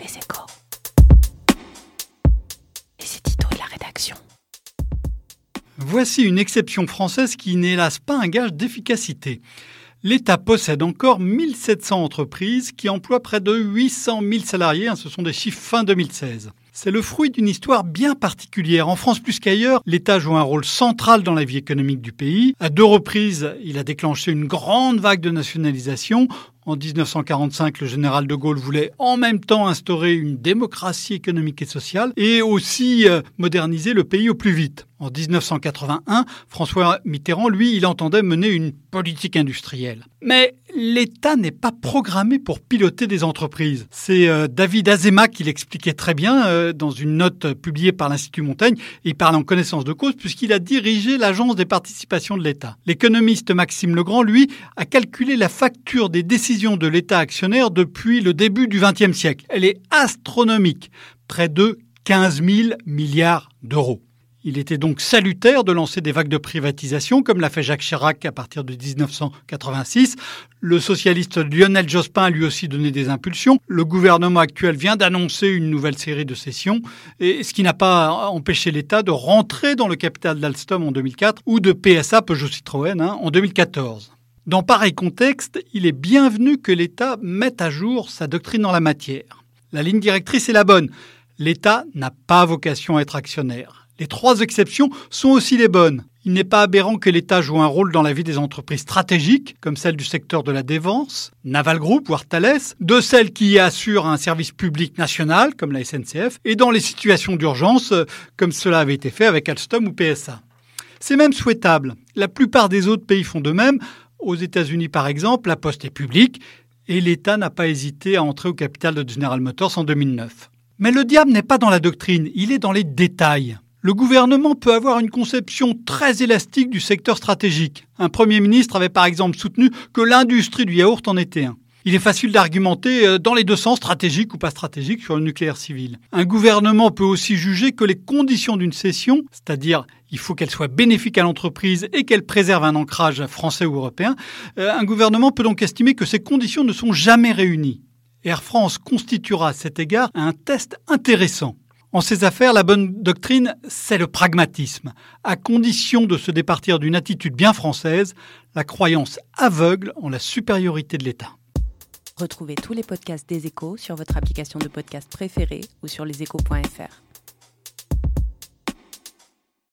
Les échos. Et c'est Tito de la rédaction. Voici une exception française qui n'est hélas pas un gage d'efficacité. L'État possède encore 1700 entreprises qui emploient près de 800 000 salariés, hein, ce sont des chiffres fin 2016. C'est le fruit d'une histoire bien particulière. En France plus qu'ailleurs, l'État joue un rôle central dans la vie économique du pays. À deux reprises, il a déclenché une grande vague de nationalisation. En 1945, le général de Gaulle voulait en même temps instaurer une démocratie économique et sociale et aussi euh, moderniser le pays au plus vite. En 1981, François Mitterrand, lui, il entendait mener une politique industrielle. Mais l'État n'est pas programmé pour piloter des entreprises. C'est euh, David Azema qui l'expliquait très bien euh, dans une note publiée par l'Institut Montaigne. Il parle en connaissance de cause puisqu'il a dirigé l'agence des participations de l'État. L'économiste Maxime Legrand, lui, a calculé la facture des décisions de l'État actionnaire depuis le début du XXe siècle. Elle est astronomique, près de 15 000 milliards d'euros. Il était donc salutaire de lancer des vagues de privatisation, comme l'a fait Jacques Chirac à partir de 1986. Le socialiste Lionel Jospin a lui aussi donné des impulsions. Le gouvernement actuel vient d'annoncer une nouvelle série de cessions, ce qui n'a pas empêché l'État de rentrer dans le capital d'Alstom en 2004 ou de PSA Peugeot Citroën hein, en 2014. Dans pareil contexte, il est bienvenu que l'État mette à jour sa doctrine en la matière. La ligne directrice est la bonne. L'État n'a pas vocation à être actionnaire. Les trois exceptions sont aussi les bonnes. Il n'est pas aberrant que l'État joue un rôle dans la vie des entreprises stratégiques, comme celle du secteur de la défense, Naval Group, voire Thales, de celles qui assurent un service public national, comme la SNCF, et dans les situations d'urgence, comme cela avait été fait avec Alstom ou PSA. C'est même souhaitable. La plupart des autres pays font de même. Aux États-Unis, par exemple, la poste est publique, et l'État n'a pas hésité à entrer au capital de General Motors en 2009. Mais le diable n'est pas dans la doctrine, il est dans les détails. Le gouvernement peut avoir une conception très élastique du secteur stratégique. Un Premier ministre avait par exemple soutenu que l'industrie du yaourt en était un. Il est facile d'argumenter euh, dans les deux sens, stratégique ou pas stratégique, sur le nucléaire civil. Un gouvernement peut aussi juger que les conditions d'une cession, c'est-à-dire il faut qu'elle soit bénéfique à l'entreprise et qu'elle préserve un ancrage français ou européen, euh, un gouvernement peut donc estimer que ces conditions ne sont jamais réunies. Air France constituera à cet égard un test intéressant. En ces affaires, la bonne doctrine, c'est le pragmatisme, à condition de se départir d'une attitude bien française, la croyance aveugle en la supériorité de l'État. Retrouvez tous les podcasts des échos sur votre application de podcast préférée ou sur leséchos.fr.